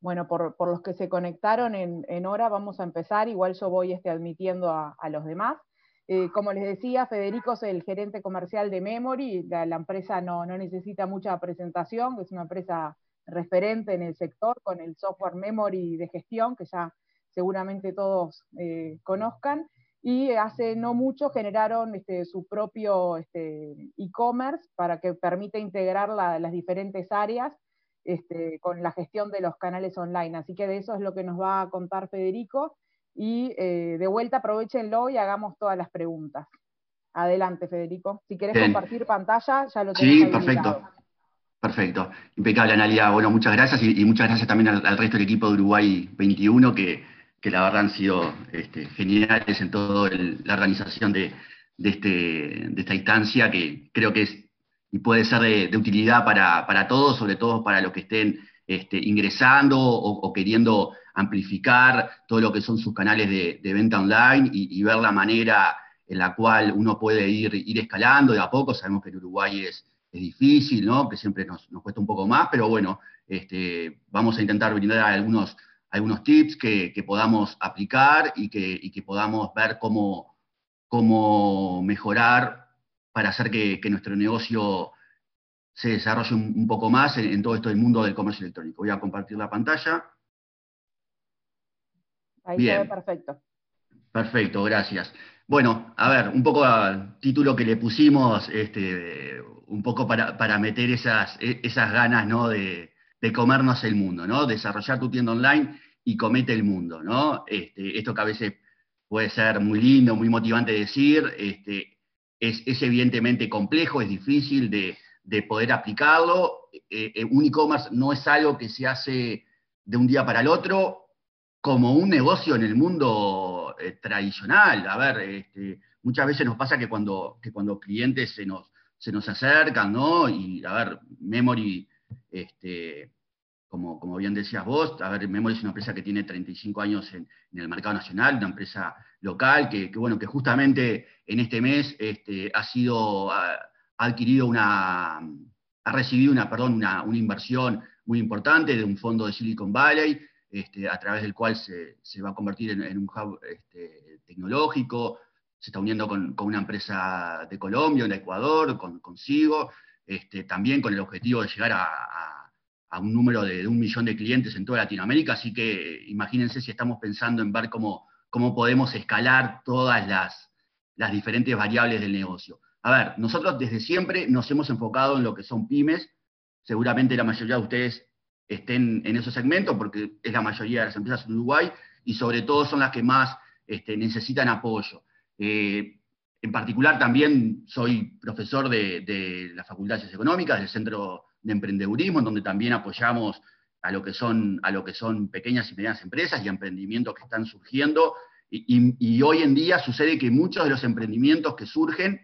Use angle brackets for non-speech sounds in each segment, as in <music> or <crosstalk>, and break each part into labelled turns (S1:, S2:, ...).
S1: bueno, por, los que se conectaron en, hora, vamos a empezar, igual yo voy este, admitiendo a, los demás. Eh, como les decía, Federico es el gerente comercial de Memory, la, empresa no, necesita mucha presentación, es una empresa referente en el sector con el software Memory de gestión, que ya seguramente todos eh, conozcan, y hace no mucho generaron este, su propio este, e-commerce para que permita integrar las diferentes áreas este, con la gestión de los canales online. Así que de eso es lo que nos va a contar Federico. Y eh, de vuelta aprovechenlo y hagamos todas las preguntas. Adelante, Federico. Si querés compartir pantalla, ya lo tenés.
S2: Sí, perfecto. Perfecto. Impecable, Analia. Bueno, muchas gracias y, muchas gracias también al, resto del equipo de Uruguay 21, que, la verdad han sido este, geniales en toda la organización de, este, de esta instancia, que creo que es y puede ser de, utilidad para, todos, sobre todo para los que estén este, ingresando o, queriendo amplificar todo lo que son sus canales de, venta online y, ver la manera en la cual uno puede ir, ir escalando de a poco. Sabemos que en Uruguay es, difícil, ¿no? que siempre nos, cuesta un poco más, pero bueno, este, vamos a intentar brindar algunos, algunos tips que, podamos aplicar y que, que podamos ver cómo, cómo mejorar para hacer que, nuestro negocio se desarrolle un, poco más en, todo esto del mundo del comercio electrónico. Voy a compartir la pantalla.
S1: Ahí Bien. perfecto.
S2: Perfecto, gracias. Bueno, a ver, un poco al título que le pusimos, este, un poco para, meter esas, e, esas ganas ¿no? de, comernos el mundo, ¿no? Desarrollar tu tienda online y comete el mundo, ¿no? Este, esto que a veces puede ser muy lindo, muy motivante decir, este, es, evidentemente complejo, es difícil de, poder aplicarlo. Eh, eh, un e-commerce no es algo que se hace de un día para el otro como un negocio en el mundo eh, tradicional. A ver, este, muchas veces nos pasa que cuando, cuando clientes se nos, se nos acercan, ¿no? Y, a ver, Memory, este, como, como bien decías vos, a ver, Memory es una empresa que tiene 35 años en, el mercado nacional, una empresa local que, bueno, que justamente en este mes este, ha sido, ha, adquirido una, ha recibido una, perdón, una, inversión muy importante de un fondo de Silicon Valley, este, a través del cual se, va a convertir en, un hub este, tecnológico, se está uniendo con, una empresa de Colombia, de Ecuador, con, consigo, también con el objetivo de llegar a a un número de, un millón de clientes en toda Latinoamérica, así que imagínense si estamos pensando en ver cómo, cómo podemos escalar todas las, las diferentes variables del negocio. A ver, nosotros desde siempre nos hemos enfocado en lo que son pymes, seguramente la mayoría de ustedes estén en esos segmentos porque es la mayoría de las empresas en Uruguay y sobre todo son las que más este, necesitan apoyo. Eh, en particular también soy profesor de, de las facultades económicas, del Centro de emprendedurismo, en donde también apoyamos a lo que son, a lo que son pequeñas y medianas empresas y emprendimientos que están surgiendo. Y, hoy en día sucede que muchos de los emprendimientos que surgen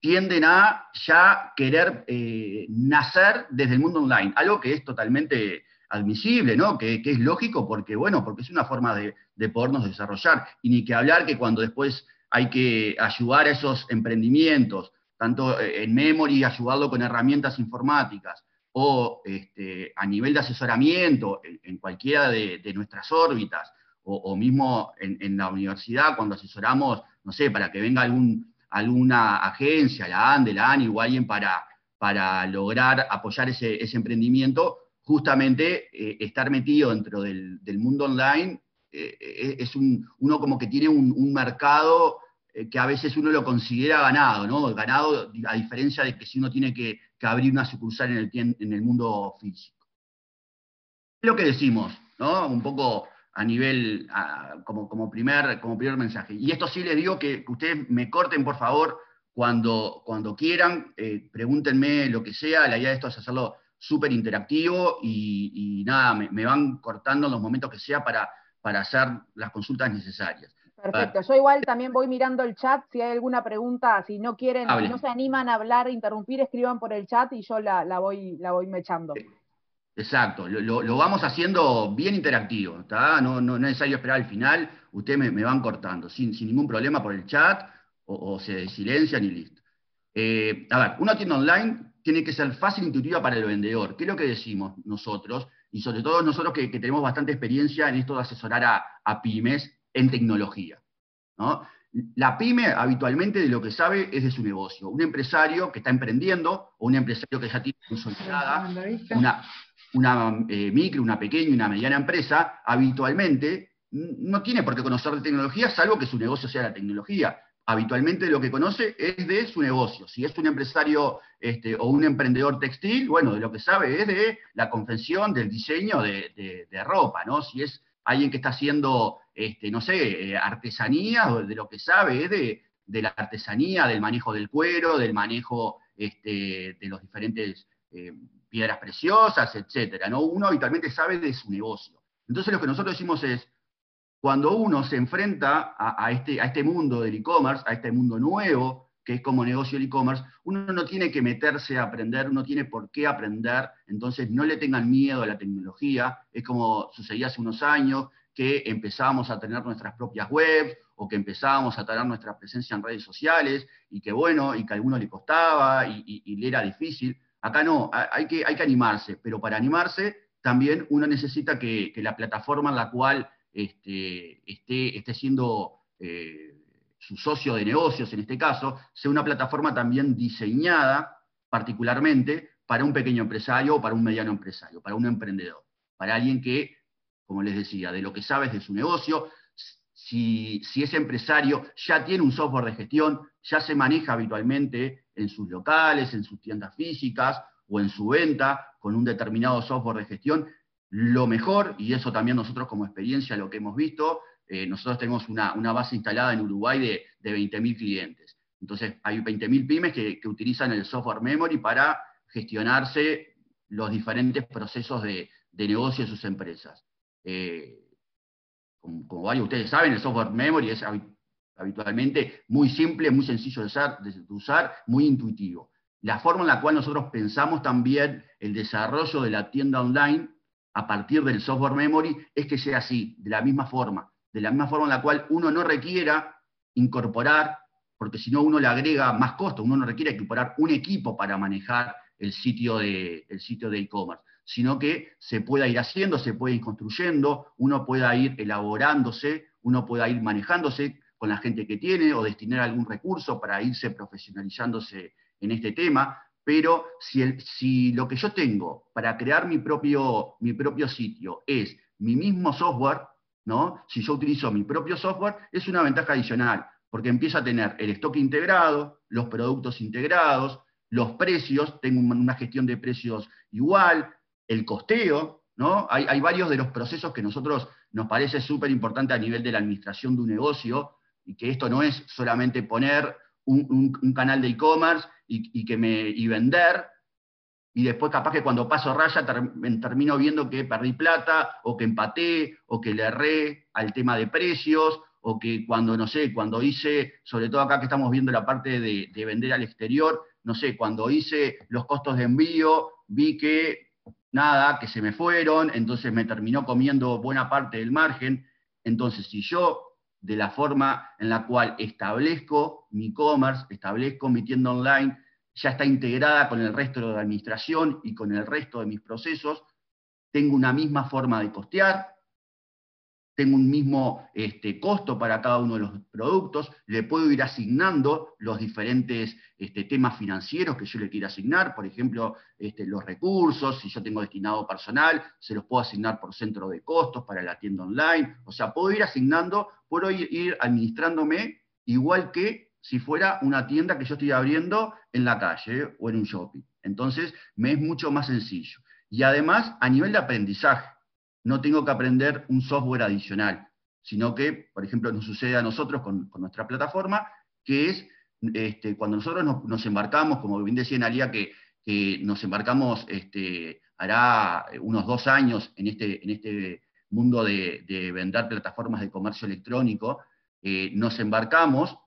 S2: tienden a ya querer eh, nacer desde el mundo online, algo que es totalmente admisible, ¿no? Que, es lógico porque, bueno, porque es una forma de, de, podernos desarrollar. Y ni que hablar que cuando después hay que ayudar a esos emprendimientos tanto eh, en memory, ayudarlo con herramientas informáticas, o este, a nivel de asesoramiento en, cualquiera de, nuestras órbitas, o, mismo en, la universidad, cuando asesoramos, no sé, para que venga algún, alguna agencia, la ANDE, la ANI o alguien para, para lograr apoyar ese, emprendimiento, justamente eh, estar metido dentro del, mundo online eh, es un, uno como que tiene un mercado eh, que a veces uno lo considera ganado, ¿no? Ganado a diferencia de que si uno tiene que, abrir una sucursal en el, en el mundo físico. Lo que decimos, ¿no? Un poco a nivel, como, primer, mensaje. Y esto sí les digo que, ustedes me corten, por favor, cuando, quieran, eh, pregúntenme lo que sea, la idea de esto es hacerlo súper interactivo y, nada, me, van cortando los momentos que sea para hacer las consultas necesarias.
S1: Perfecto. Yo igual también voy mirando el chat. Si hay alguna pregunta, si no quieren, si no se animan a hablar, interrumpir, escriban por el chat y yo la, voy, la voy mechando.
S2: Exacto, lo, vamos haciendo bien interactivo, No, no, es necesario esperar al final, ustedes me, van cortando, sin, ningún problema por el chat, o, se silencian y listo. Eh, a ver, una tienda online tiene que ser fácil e intuitiva para el vendedor. ¿Qué es lo que decimos nosotros? y sobre todo nosotros que, tenemos bastante experiencia en esto de asesorar a, pymes en tecnología. La pyme habitualmente de lo que sabe es de su negocio. Un empresario que está emprendiendo o un empresario que ya tiene consolidada una, una eh, micro, una pequeña, una mediana empresa, habitualmente no tiene por qué conocer de tecnología, salvo que su negocio sea la tecnología habitualmente lo que conoce es de su negocio. Si es un empresario este, o un emprendedor textil, bueno, de lo que sabe es de la confección, del diseño de, ropa, ¿no? Si es alguien que está haciendo, este, no sé, eh, artesanía, de lo que sabe es de, la artesanía, del manejo del cuero, del manejo este, de los diferentes eh, piedras preciosas, etcétera, ¿no? Uno habitualmente sabe de su negocio. Entonces lo que nosotros decimos es, cuando uno se enfrenta a, este, a este mundo del e-commerce, a este mundo nuevo, que es como negocio el e-commerce, uno no tiene que meterse a aprender, uno tiene por qué aprender, entonces no le tengan miedo a la tecnología, es como sucedía hace unos años, que empezábamos a tener nuestras propias webs, o que empezábamos a tener nuestra presencia en redes sociales, y que bueno, y que a algunos le costaba, y, le era difícil. Acá no, hay que, hay que animarse, pero para animarse también uno necesita que, la plataforma en la cual este, esté, siendo eh, su socio de negocios, en este caso, sea una plataforma también diseñada particularmente para un pequeño empresario o para un mediano empresario, para un emprendedor, para alguien que, como les decía, de lo que sabe es de su negocio, si, si, ese empresario ya tiene un software de gestión, ya se maneja habitualmente en sus locales, en sus tiendas físicas o en su venta con un determinado software de gestión, lo mejor, y eso también nosotros como experiencia lo que hemos visto, eh, nosotros tenemos una, base instalada en Uruguay de, de 20.000 clientes. Entonces hay 20.000 pymes que, utilizan el software memory para gestionarse los diferentes procesos de, negocio de sus empresas. Eh, como, varios de ustedes saben, el software memory es habitualmente muy simple, muy sencillo de de usar, muy intuitivo. La forma en la cual nosotros pensamos también el desarrollo de la tienda online a partir del software memory es que sea así, de la misma forma, de la misma forma en la cual uno no requiera incorporar, porque si no uno le agrega más costo, uno no requiere incorporar un equipo para manejar el sitio de e-commerce, sino que se pueda ir haciendo, se puede ir construyendo, uno pueda ir elaborándose, uno pueda ir manejándose con la gente que tiene o destinar algún recurso para irse profesionalizándose en este tema, pero si, lo que yo tengo para crear mi propio, mi propio sitio es mi mismo software, ¿no? si yo utilizo mi propio software, es una ventaja adicional, porque empiezo a tener el stock integrado, los productos integrados, los precios, tengo una gestión de precios igual, el costeo, ¿no? Hay, hay varios de los procesos que nosotros nos parece súper importante a nivel de la administración de un negocio, y que esto no es solamente poner un, canal de e-commerce y, que me, y vender, y después capaz que cuando paso raya termino viendo que perdí plata, o que empaté, o que le erré al tema de precios, o que cuando, no sé, cuando hice, sobre todo acá que estamos viendo la parte de, de vender al exterior, no sé, cuando hice los costos de envío, vi que nada, que se me fueron, entonces me terminó comiendo buena parte del margen. Entonces, si yo de la forma en la cual establezco mi e-commerce, establezco mi tienda online, ya está integrada con el resto de la administración y con el resto de mis procesos, tengo una misma forma de costear, tengo un mismo este, costo para cada uno de los productos, le puedo ir asignando los diferentes este, temas financieros que yo le quiera asignar, por ejemplo, este, los recursos, si yo tengo destinado personal, se los puedo asignar por centro de costos para la tienda online, o sea, puedo ir asignando, puedo ir, ir administrándome igual que si fuera una tienda que yo estoy abriendo en la calle o en un shopping. Entonces, me es mucho más sencillo. Y además, a nivel de aprendizaje, no tengo que aprender un software adicional, sino que, por ejemplo, nos sucede a nosotros con, nuestra plataforma, que es este, cuando nosotros nos, embarcamos, como bien decía Analia, que, que nos embarcamos este, hará unos dos años en este, este mundo de, vender plataformas de comercio electrónico, eh, nos embarcamos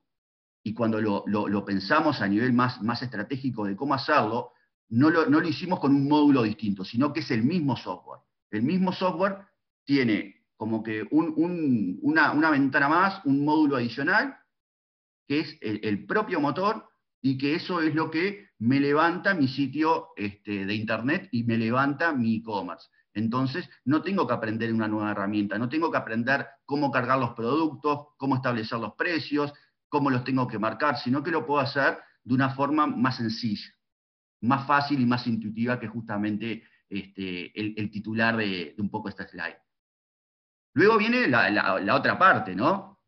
S2: y cuando lo, pensamos a nivel más, estratégico de cómo hacerlo, no lo, no lo hicimos con un módulo distinto, sino que es el mismo software el mismo software tiene como que una, ventana más, un módulo adicional, que es el, propio motor, y que eso es lo que me levanta mi sitio este, de internet y me levanta mi e-commerce. Entonces, no tengo que aprender una nueva herramienta, no tengo que aprender cómo cargar los productos, cómo establecer los precios, cómo los tengo que marcar, sino que lo puedo hacer de una forma más sencilla, más fácil y más intuitiva que justamente este, el, titular de, un poco esta slide. Luego viene la, otra parte, ¿no?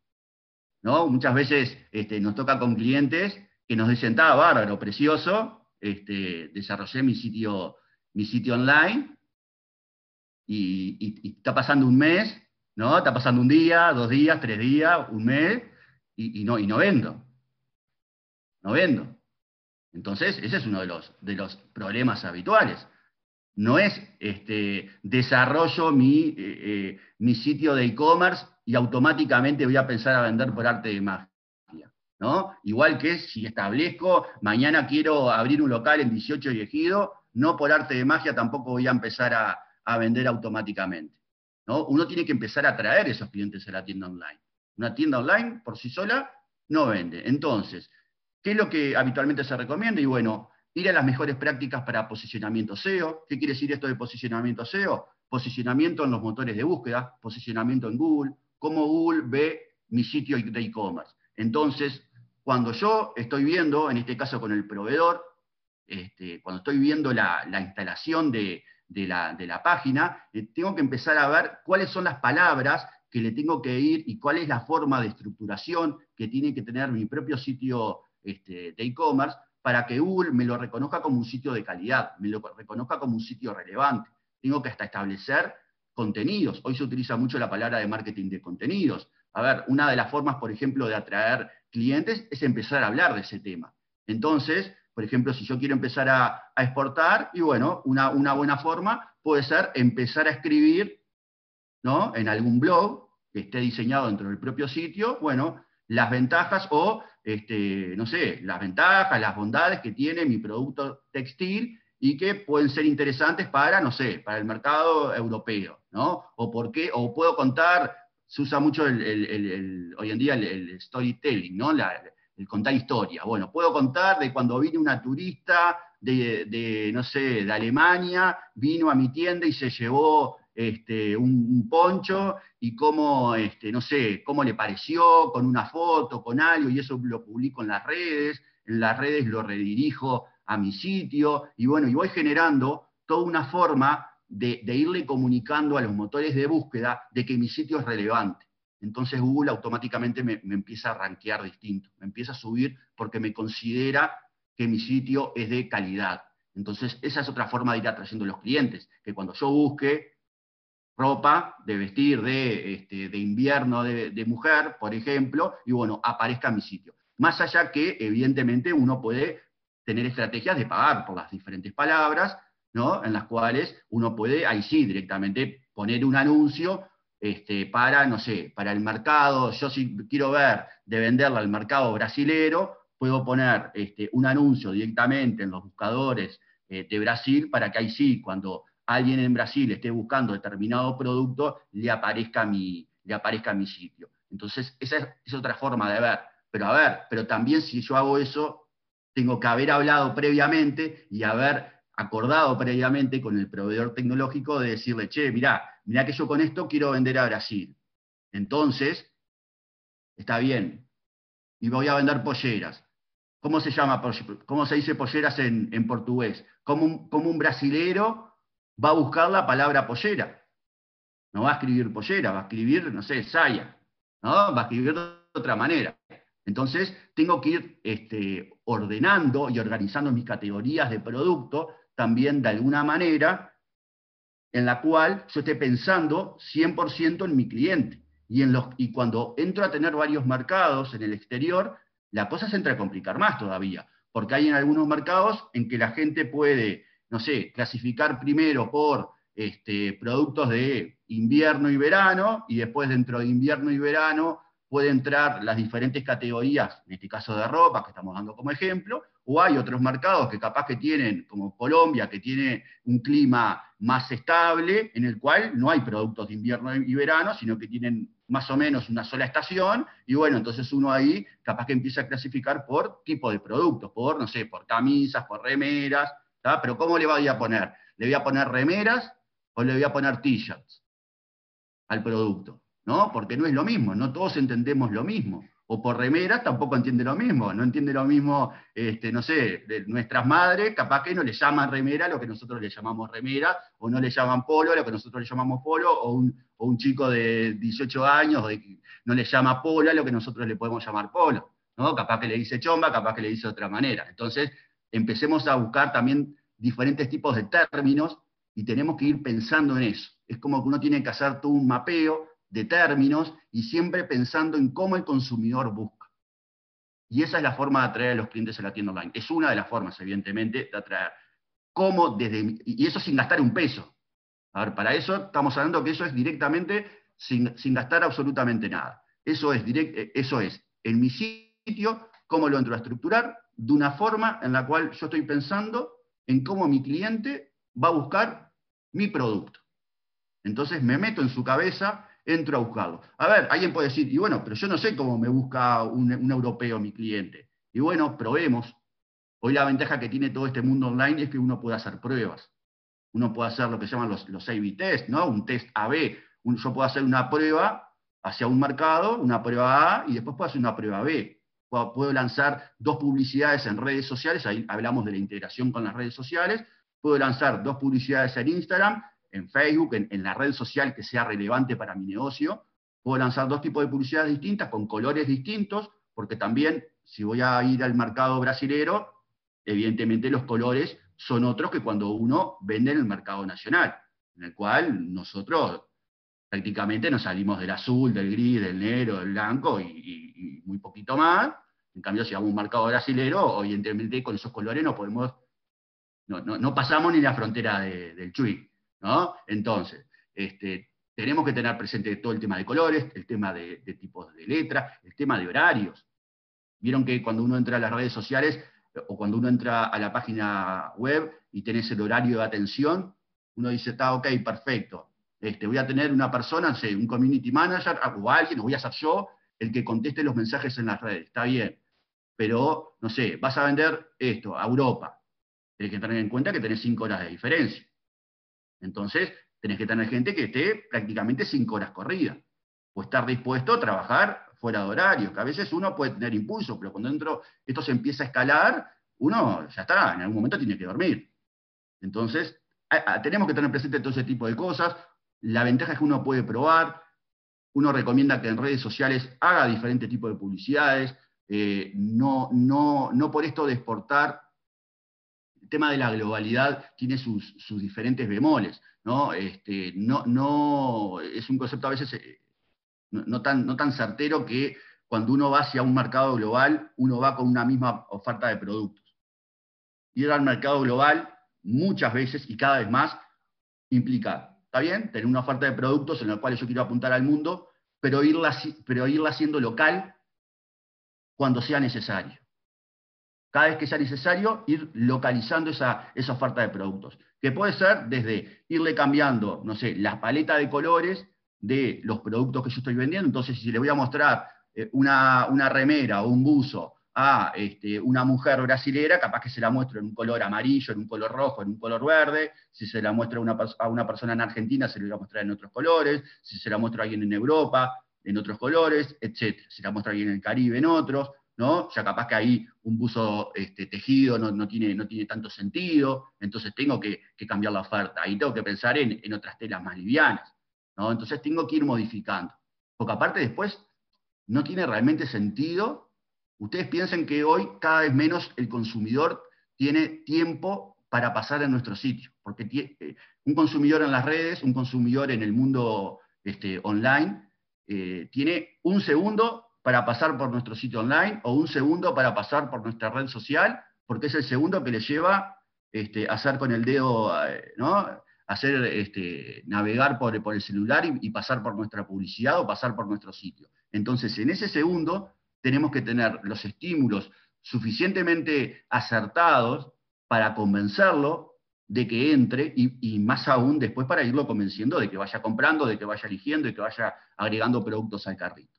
S2: ¿no? Muchas veces este, nos toca con clientes que nos dicen, está bárbaro, precioso, este, desarrollé mi sitio, mi sitio online y, está pasando un mes, ¿no? Está pasando un día, dos días, tres días, un mes, y, no, y no vendo. No vendo. Entonces, ese es uno de los, de los problemas habituales. No es este, desarrollo mi, eh, eh, mi sitio de e-commerce y automáticamente voy a pensar a vender por arte de magia. ¿no? Igual que si establezco, mañana quiero abrir un local en 18 y no por arte de magia tampoco voy a empezar a, a vender automáticamente. ¿no? Uno tiene que empezar a traer esos clientes a la tienda online. Una tienda online por sí sola no vende. Entonces, ¿qué es lo que habitualmente se recomienda? Y bueno, ir a las mejores prácticas para posicionamiento SEO. ¿Qué quiere decir esto de posicionamiento SEO? Posicionamiento en los motores de búsqueda, posicionamiento en Google, cómo Google ve mi sitio de e-commerce. Entonces, cuando yo estoy viendo, en este caso con el proveedor, este, cuando estoy viendo la instalación de, de la, página, eh, tengo que empezar a ver cuáles son las palabras que le tengo que ir y cuál es la forma de estructuración que tiene que tener mi propio sitio este, de e-commerce para que Google me lo reconozca como un sitio de calidad, me lo reconozca como un sitio relevante. Tengo que hasta establecer contenidos. Hoy se utiliza mucho la palabra de marketing de contenidos. A ver, una de las formas, por ejemplo, de atraer clientes es empezar a hablar de ese tema. Entonces, por ejemplo, si yo quiero empezar a, exportar, y bueno, una, buena forma puede ser empezar a escribir ¿no? en algún blog que esté diseñado dentro del propio sitio, bueno, las ventajas o, este, no sé, las ventajas, las bondades que tiene mi producto textil y que pueden ser interesantes para, no sé, para el mercado europeo, ¿no? O por qué, o puedo contar, se usa mucho hoy en día el, storytelling, ¿no? el contar historia. Bueno, puedo contar de cuando vino una turista de, no sé, de Alemania, vino a mi tienda y se llevó este, un, poncho y cómo, este, no sé, cómo le pareció, con una foto, con algo, y eso lo publico en las redes, en las redes lo redirijo a mi sitio, y bueno, y voy generando toda una forma de, irle comunicando a los motores de búsqueda de que mi sitio es relevante entonces Google automáticamente me, empieza a rankear distinto, me empieza a subir porque me considera que mi sitio es de calidad. Entonces, esa es otra forma de ir atrayendo a los clientes, que cuando yo busque ropa de vestir de, este, invierno de, mujer, por ejemplo, y bueno, aparezca mi sitio. Más allá que, evidentemente, uno puede tener estrategias de pagar por las diferentes palabras, ¿no? En las cuales uno puede, ahí sí, directamente poner un anuncio este, para, no sé, para el mercado, yo si quiero ver de venderla al mercado brasilero, puedo poner este, un anuncio directamente en los buscadores eh, de Brasil para que ahí sí, cuando alguien en Brasil esté buscando determinado producto, le aparezca mi, le aparezca mi sitio. Entonces, esa es, otra forma de ver. Pero a ver, pero también si yo hago eso, tengo que haber hablado previamente y haber acordado previamente con el proveedor tecnológico de decirle, che, mirá, mirá que yo con esto quiero vender a Brasil. Entonces, está bien, y voy a vender polleras. ¿Cómo se llama, cómo se dice polleras en, portugués? ¿Cómo un, un brasilero va a buscar la palabra pollera? No va a escribir pollera, va a escribir, no sé, saya, ¿no? Va a escribir de otra manera. Entonces, tengo que ir este, ordenando y organizando mis categorías de producto también de alguna manera en la cual yo esté pensando 100% en mi cliente. Y, en los, y cuando entro a tener varios mercados en el exterior, la cosa se entra a complicar más todavía, porque hay en algunos mercados en que la gente puede, no sé, clasificar primero por este, productos de invierno y verano, y después dentro de invierno y verano puede entrar las diferentes categorías, en este caso de ropa, que estamos dando como ejemplo, o hay otros mercados que capaz que tienen, como Colombia, que tiene un clima más estable, en el cual no hay productos de invierno y verano, sino que tienen más o menos una sola estación, y bueno, entonces uno ahí capaz que empieza a clasificar por tipo de productos, por, no sé, por camisas, por remeras, pero ¿cómo le voy a poner? Le voy a poner remeras o le voy a poner t-shirts al producto, ¿no? Porque no es lo mismo, no todos entendemos lo mismo. O por remeras tampoco entiende lo mismo, no entiende lo mismo, este, no sé, nuestras madres, capaz que no le llaman remera lo que nosotros le llamamos remera, o no le llaman polo lo que nosotros le llamamos polo, o un, chico de 18 años no le llama pola lo que nosotros le podemos llamar polo, ¿no? Capaz que le dice chomba, capaz que le dice de otra manera. Entonces, empecemos a buscar también diferentes tipos de términos y tenemos que ir pensando en eso. Es como que uno tiene que hacer todo un mapeo de términos y siempre pensando en cómo el consumidor busca. Y esa es la forma de atraer a los clientes a la tienda online. Es una de las formas, evidentemente, de atraer. ¿Cómo desde, y eso sin gastar un peso. A ver, para eso estamos hablando que eso es directamente sin, gastar absolutamente nada. Eso es, direct, eso es en mi sitio, cómo lo entro a estructurar, de una forma en la cual yo estoy pensando en cómo mi cliente va a buscar mi producto. Entonces me meto en su cabeza, entro a buscarlo. A ver, alguien puede decir, y bueno, pero yo no sé cómo me busca un, europeo mi cliente. Y bueno, probemos. Hoy la ventaja que tiene todo este mundo online es que uno puede hacer pruebas. Uno puede hacer lo que se llaman los, los A-B test, ¿no? Un test A-B. Yo puedo hacer una prueba hacia un mercado, una prueba A, y después puedo hacer una prueba B puedo lanzar dos publicidades en redes sociales, ahí hablamos de la integración con las redes sociales, puedo lanzar dos publicidades en Instagram, en Facebook, en, la red social que sea relevante para mi negocio, puedo lanzar dos tipos de publicidades distintas con colores distintos, porque también si voy a ir al mercado brasilero, evidentemente los colores son otros que cuando uno vende en el mercado nacional, en el cual nosotros prácticamente nos salimos del azul, del gris, del negro, del blanco y, muy poquito más. En cambio, si hago un mercado brasilero, evidentemente con esos colores no podemos, no, pasamos ni la frontera del Chuy, ¿no? Entonces, este, tenemos que tener presente todo el tema de colores, el tema de, tipos de letra, el tema de horarios. Vieron que cuando uno entra a las redes sociales o cuando uno entra a la página web y tenés el horario de atención, uno dice, está ok, perfecto, este, voy a tener una persona, sé, un community manager o alguien, o voy a ser yo el que conteste los mensajes en las redes, está bien. Pero, no sé, vas a vender esto a Europa. Tienes que tener en cuenta que tenés cinco horas de diferencia. Entonces, tenés que tener gente que esté prácticamente cinco horas corrida. O estar dispuesto a trabajar fuera de horario, que a veces uno puede tener impulso, pero cuando dentro esto se empieza a escalar, uno ya está, en algún momento tiene que dormir. Entonces, tenemos que tener presente todo ese tipo de cosas. La ventaja es que uno puede probar, uno recomienda que en redes sociales haga diferentes tipos de publicidades, eh, no, no, no por esto de exportar, el tema de la globalidad tiene sus, diferentes bemoles, ¿no? Este, no, no, es un concepto a veces eh, no, tan, no tan certero que cuando uno va hacia un mercado global, uno va con una misma oferta de productos. Ir al mercado global muchas veces y cada vez más implica ¿Está bien? Tener una oferta de productos en la cual yo quiero apuntar al mundo, pero irla, pero irla haciendo local cuando sea necesario. Cada vez que sea necesario, ir localizando esa, esa oferta de productos. Que puede ser desde irle cambiando, no sé, la paleta de colores de los productos que yo estoy vendiendo. Entonces, si le voy a mostrar eh, una, una remera o un buzo a este, una mujer brasilera, capaz que se la muestro en un color amarillo, en un color rojo, en un color verde, si se la muestra a una, persona en Argentina, se la voy a mostrar en otros colores, si se la muestro a alguien en Europa, en otros colores, etc. Si la muestro a alguien en el Caribe, en otros, ¿no? Ya capaz que ahí un buzo este, tejido no, tiene, no tiene tanto sentido, entonces tengo que, cambiar la oferta, ahí tengo que pensar en, en otras telas más livianas, ¿no? Entonces tengo que ir modificando, porque aparte después no tiene realmente sentido Ustedes piensen que hoy cada vez menos el consumidor tiene tiempo para pasar en nuestro sitio, porque eh, un consumidor en las redes, un consumidor en el mundo este, online, eh, tiene un segundo para pasar por nuestro sitio online o un segundo para pasar por nuestra red social, porque es el segundo que le lleva este, a hacer con el dedo, eh, ¿no? hacer este, navegar por, el celular y pasar por nuestra publicidad o pasar por nuestro sitio. Entonces, en ese segundo, tenemos que tener los estímulos suficientemente acertados para convencerlo de que entre y, más aún después para irlo convenciendo de que vaya comprando, de que vaya eligiendo y que vaya agregando productos al carrito.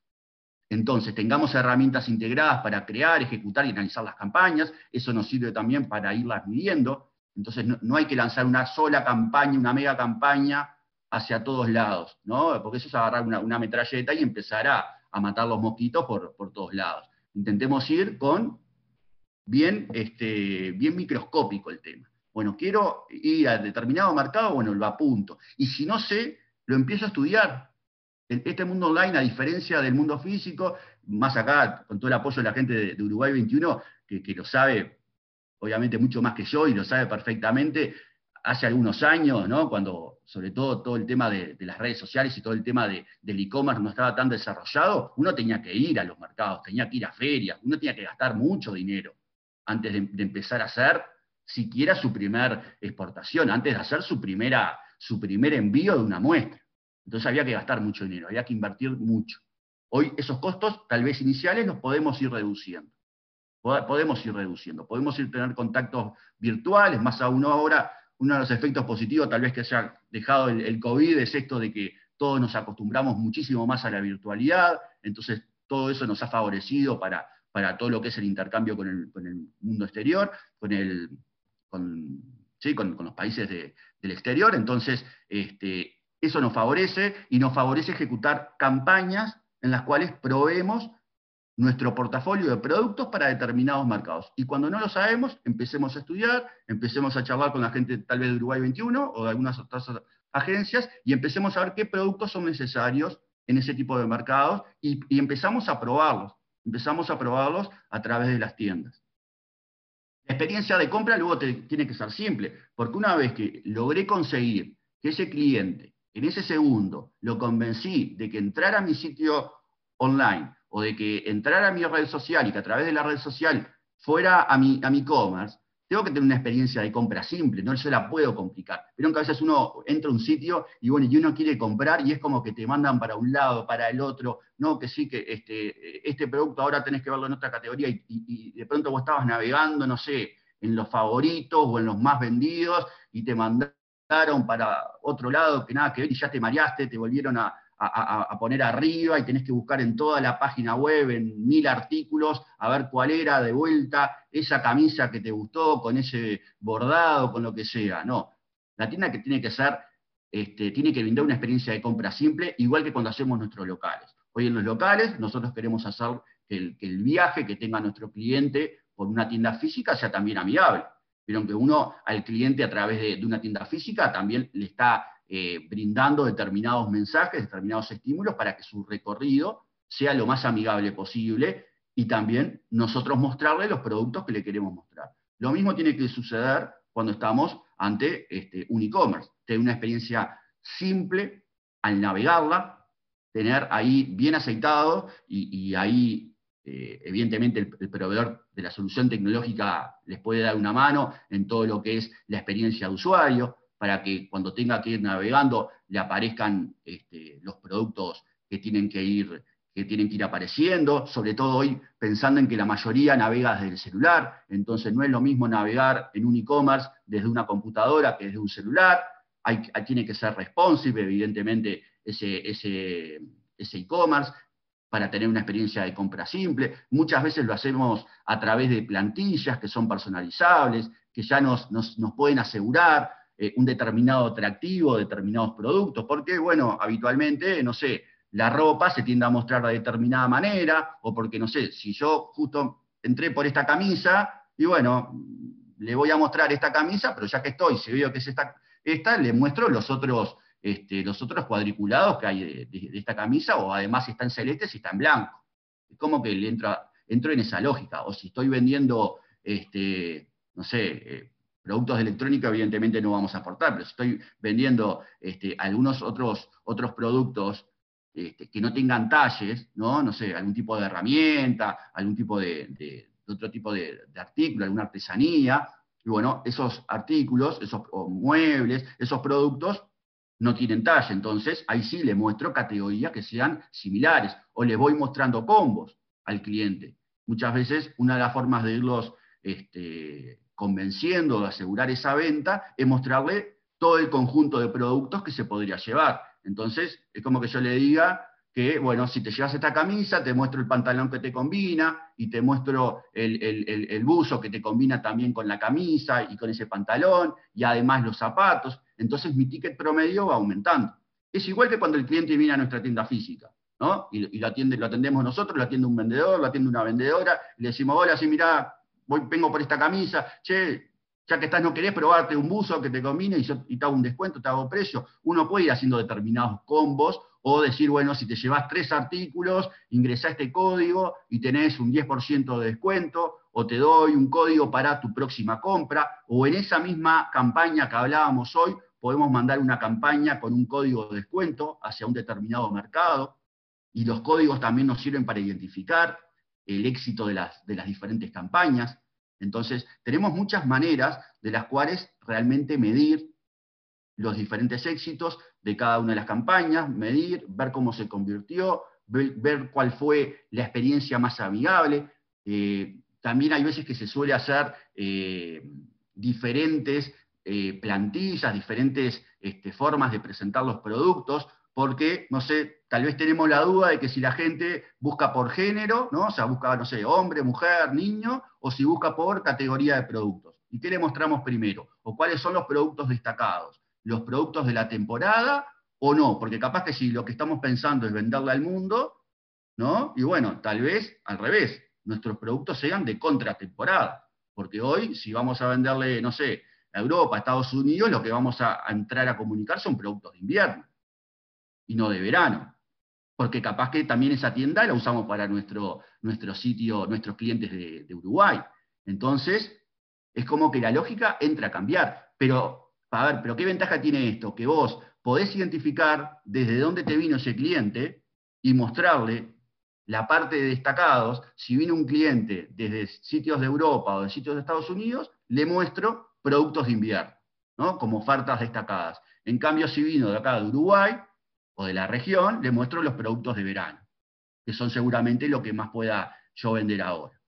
S2: Entonces, tengamos herramientas integradas para crear, ejecutar y analizar las campañas, eso nos sirve también para irlas midiendo. Entonces no, hay que lanzar una sola campaña, una mega campaña hacia todos lados, ¿no? Porque eso es agarrar una, metralleta y empezar a, matar los mosquitos por, todos lados. Intentemos ir con bien, este, bien microscópico el tema. Bueno, quiero ir a determinado mercado, bueno, lo apunto. Y si no sé, lo empiezo a estudiar. Este mundo online, a diferencia del mundo físico, más acá, con todo el apoyo de la gente de, Uruguay 21, que, lo sabe, obviamente, mucho más que yo y lo sabe perfectamente, hace algunos años, ¿no? cuando sobre todo todo el tema de, las redes sociales y todo el tema del e-commerce no estaba tan desarrollado, uno tenía que ir a los mercados, tenía que ir a ferias, uno tenía que gastar mucho dinero antes de, empezar a hacer siquiera su primer exportación, antes de hacer su, primera, su primer envío de una muestra. Entonces había que gastar mucho dinero, había que invertir mucho. Hoy esos costos, tal vez iniciales, los podemos ir reduciendo. Podemos ir reduciendo, podemos ir tener contactos virtuales, más aún ahora, uno de los efectos positivos tal vez que haya dejado el, COVID es esto de que todos nos acostumbramos muchísimo más a la virtualidad, entonces todo eso nos ha favorecido para, para todo lo que es el intercambio con el, mundo exterior, con, el, con, los países del exterior, entonces este, eso nos favorece y nos favorece ejecutar campañas en las cuales proveemos nuestro portafolio de productos para determinados mercados. Y cuando no lo sabemos, empecemos a estudiar, empecemos a charlar con la gente tal vez de Uruguay 21 o de algunas otras agencias y empecemos a ver qué productos son necesarios en ese tipo de mercados y, empezamos a probarlos. Empezamos a probarlos a través de las tiendas. La experiencia de compra luego tiene que ser simple, porque una vez que logré conseguir que ese cliente en ese segundo lo convencí de que entrara a mi sitio online o de que entrara a mi red social y que a través de la red social fuera a mi a e-commerce, tengo que tener una experiencia de compra simple, no se la puedo complicar. Pero que a veces uno entra a un sitio y bueno, y uno quiere comprar y es como que te mandan para un lado, para el otro, no, que sí, que este, este producto ahora tenés que verlo en otra categoría y, y de pronto vos estabas navegando, no sé, en los favoritos o en los más vendidos y te mandan para otro lado que nada que ver y ya te mareaste, te volvieron a, poner arriba y tenés que buscar en toda la página web, en mil artículos, a ver cuál era de vuelta esa camisa que te gustó, con ese bordado, con lo que sea. No, la tienda que tiene que ser, este, tiene que brindar una experiencia de compra simple, igual que cuando hacemos nuestros locales. Hoy en los locales nosotros queremos hacer que el viaje que tenga nuestro cliente por una tienda física sea también amigable pero que uno al cliente a través de, una tienda física también le está eh, brindando determinados mensajes, determinados estímulos para que su recorrido sea lo más amigable posible y también nosotros mostrarle los productos que le queremos mostrar. Lo mismo tiene que suceder cuando estamos ante este, un e-commerce, tener una experiencia simple al navegarla, tener ahí bien aceitado y ahí eh, evidentemente el, proveedor de la solución tecnológica les puede dar una mano en todo lo que es la experiencia de usuario, para que cuando tenga que ir navegando le aparezcan este, los productos que tienen que ir que tienen que ir apareciendo, sobre todo hoy pensando en que la mayoría navega desde el celular, entonces no es lo mismo navegar en un e-commerce desde una computadora que desde un celular, hay, tiene que ser responsive, evidentemente, ese e-commerce, para tener una experiencia de compra simple. Muchas veces lo hacemos a través de plantillas que son personalizables, que ya nos, pueden asegurar eh, un determinado atractivo, determinados productos, porque, bueno, habitualmente, no sé, la ropa se tiende a mostrar de determinada manera, o porque, no sé, si yo justo entré por esta camisa, y bueno, le voy a mostrar esta camisa, pero ya que estoy, si veo que es esta, esta le muestro los otros este, los otros cuadriculados que hay de, esta camisa, o además si está en celeste, si está en blanco. Es como que le entro, entro en esa lógica. O si estoy vendiendo, este, no sé, eh, productos de electrónica, evidentemente no vamos a aportar, pero si estoy vendiendo este, algunos otros, otros productos este, que no tengan talles, ¿no? no sé, algún tipo de herramienta, algún tipo de, otro tipo de, artículo, alguna artesanía, y bueno, esos artículos, esos muebles, esos productos no tienen talla, entonces ahí sí le muestro categorías que sean similares o le voy mostrando combos al cliente. Muchas veces una de las formas de irlos este, convenciendo de asegurar esa venta es mostrarle todo el conjunto de productos que se podría llevar. Entonces es como que yo le diga que, bueno, si te llevas esta camisa, te muestro el pantalón que te combina y te muestro el, buzo que te combina también con la camisa y con ese pantalón y además los zapatos. Entonces mi ticket promedio va aumentando. Es igual que cuando el cliente viene a nuestra tienda física, ¿no? Y, lo, atiende, lo atendemos nosotros, lo atiende un vendedor, lo atiende una vendedora, y le decimos, hola, sí, mira, voy, vengo por esta camisa, che, ya que estás, no querés probarte un buzo que te combine y, te hago un descuento, te hago precio. Uno puede ir haciendo determinados combos o decir, bueno, si te llevas tres artículos, ingresa este código y tenés un 10% de descuento, o te doy un código para tu próxima compra, o en esa misma campaña que hablábamos hoy, podemos mandar una campaña con un código de descuento hacia un determinado mercado, y los códigos también nos sirven para identificar el éxito de las, de las diferentes campañas. Entonces, tenemos muchas maneras de las cuales realmente medir los diferentes éxitos de cada una de las campañas, medir, ver cómo se convirtió, ver, cuál fue la experiencia más amigable. Eh, también hay veces que se suele hacer eh, diferentes eh, plantillas, diferentes este, formas de presentar los productos, porque, no sé, tal vez tenemos la duda de que si la gente busca por género, ¿no? O sea, busca, no sé, hombre, mujer, niño, o si busca por categoría de productos. ¿Y qué le mostramos primero? ¿O cuáles son los productos destacados? los productos de la temporada o no, porque capaz que si lo que estamos pensando es venderle al mundo, ¿no? Y bueno, tal vez al revés, nuestros productos sean de contratemporada, porque hoy si vamos a venderle, no sé, a Europa, a Estados Unidos, lo que vamos a, entrar a comunicar son productos de invierno y no de verano, porque capaz que también esa tienda la usamos para nuestro, nuestro sitio, nuestros clientes de, Uruguay. Entonces, es como que la lógica entra a cambiar, pero a ver, pero ¿qué ventaja tiene esto? Que vos podés identificar desde dónde te vino ese cliente y mostrarle la parte de destacados. Si vino un cliente desde sitios de Europa o de sitios de Estados Unidos, le muestro productos de invierno, ¿no? como ofertas destacadas. En cambio, si vino de acá de Uruguay o de la región, le muestro los productos de verano, que son seguramente lo que más pueda yo vender ahora.